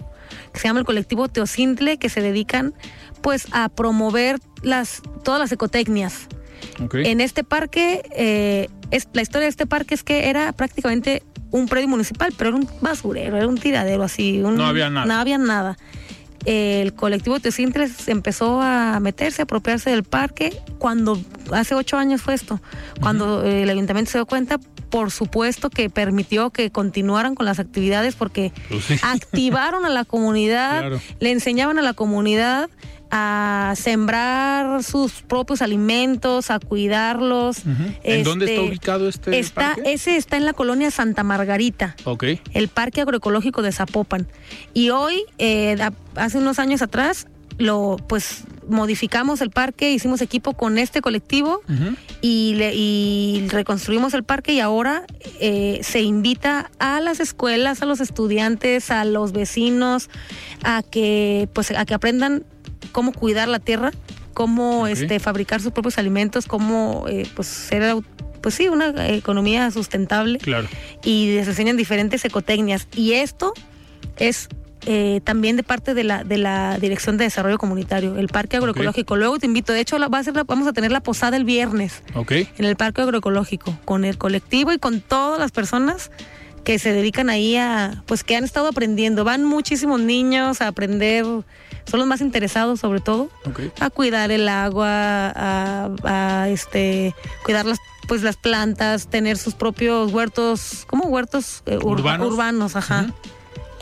que se llama el colectivo Teocintle, que se dedican pues a promover las, todas las ecotecnias. En este parque, eh, es, la historia de este parque es que era prácticamente un predio municipal, pero era un basurero, era un tiradero así. un- No había nada. No había nada. El colectivo Teocintles empezó a meterse, a apropiarse del parque cuando, hace ocho años fue esto, cuando eh, el ayuntamiento se dio cuenta, por supuesto que permitió que continuaran con las actividades porque Pues sí. activaron a la comunidad, Claro. le enseñaban a la comunidad a sembrar sus propios alimentos, a cuidarlos. ¿En dónde está Este, ubicado este está, parque? Ese está en la colonia Santa Margarita Ok. el Parque Agroecológico de Zapopan. Y hoy, eh, hace unos años atrás, lo pues modificamos el parque, hicimos equipo con este colectivo y, le- y reconstruimos el parque y ahora eh, se invita a las escuelas, a los estudiantes, a los vecinos a que pues a que aprendan cómo cuidar la tierra, cómo este fabricar sus propios alimentos, cómo eh, pues ser pues sí, una economía sustentable Claro. y les enseñan diferentes ecotecnias. Y esto es eh, también de parte de la, de la Dirección de Desarrollo Comunitario, el Parque Agroecológico. Luego te invito, de hecho la, va a ser la- vamos a tener la posada el viernes Ok. en el Parque Agroecológico, con el colectivo y con todas las personas que se dedican ahí a, pues que han estado aprendiendo. Van muchísimos niños a aprender, son los más interesados sobre todo, a cuidar el agua, a, a, este, cuidar las pues las plantas, tener sus propios huertos, como huertos eh, urba- Urbanos. urbanos, ajá.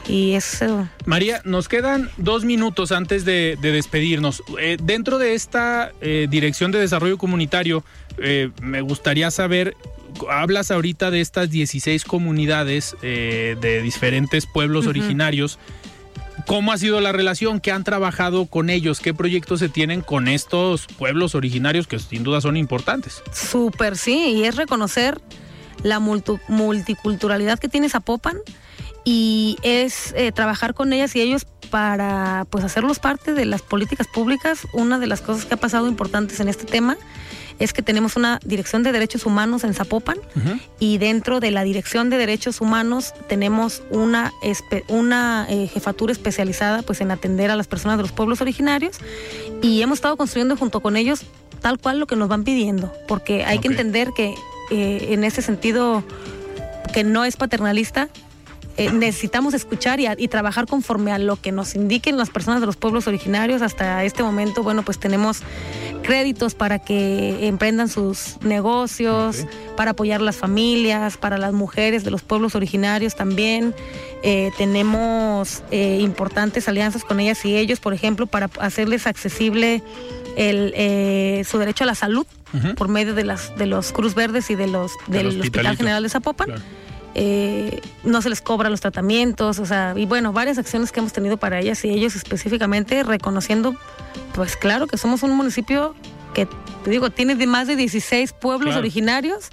Y eso, María, nos quedan dos minutos antes de, de despedirnos. Eh, dentro de esta eh, Dirección de Desarrollo Comunitario, eh, me gustaría saber, hablas ahorita de estas 16 comunidades eh, de diferentes pueblos originarios. ¿Cómo ha sido la relación? ¿Qué han trabajado con ellos? ¿Qué proyectos se tienen con estos pueblos originarios que sin duda son importantes? súper sí, y es reconocer la multiculturalidad que tiene Zapopan y es eh, trabajar con ellas y ellos para pues hacerlos parte de las políticas públicas. Una de las cosas que ha pasado importantes en este tema es que tenemos una dirección de derechos humanos en Zapopan y dentro de la dirección de derechos humanos tenemos una una eh, jefatura especializada pues en atender a las personas de los pueblos originarios y hemos estado construyendo junto con ellos tal cual lo que nos van pidiendo porque hay que entender que eh, en ese sentido que no es paternalista eh, necesitamos escuchar y, a- y trabajar conforme a lo que nos indiquen las personas de los pueblos originarios. Hasta este momento, bueno, pues tenemos créditos para que emprendan sus negocios, para apoyar las familias, para las mujeres de los pueblos originarios también. Eh, tenemos eh, importantes alianzas con ellas y ellos, por ejemplo, para hacerles accesible el, eh, su derecho a la salud por medio de las de los Cruz Verdes y de los del Hospital. General de Zapopan Claro. Eh, no se les cobran los tratamientos, o sea, y bueno, varias acciones que hemos tenido para ellas y ellos específicamente reconociendo, pues claro que somos un municipio que, te digo, tiene de más de 16 pueblos Claro. originarios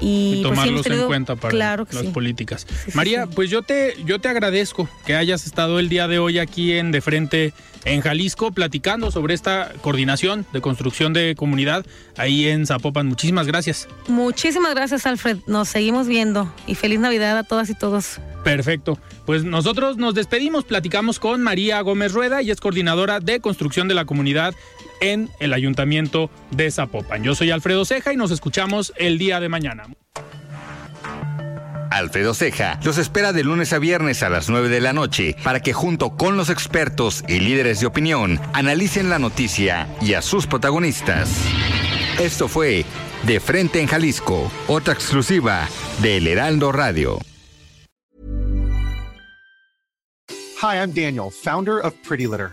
y, y pues, tomarlos en cuenta para claro las sí. políticas. Sí, María, pues yo te, yo te agradezco que hayas estado el día de hoy aquí en De Frente en Jalisco platicando sobre esta coordinación de construcción de comunidad ahí en Zapopan. Muchísimas gracias. Muchísimas gracias, Alfred. Nos seguimos viendo y feliz Navidad a todas y todos. Perfecto. Pues nosotros nos despedimos, platicamos con María Gómez Rueda y es coordinadora de construcción de la comunidad en el Ayuntamiento de Zapopan. Yo soy Alfredo Ceja y nos escuchamos el día de mañana. Alfredo Ceja, los espera de lunes a viernes a las 9 de la noche para que junto con los expertos y líderes de opinión analicen la noticia y a sus protagonistas. Esto fue De Frente en Jalisco, otra exclusiva de El Heraldo Radio. Hi, I'm Daniel, founder of Pretty Litter.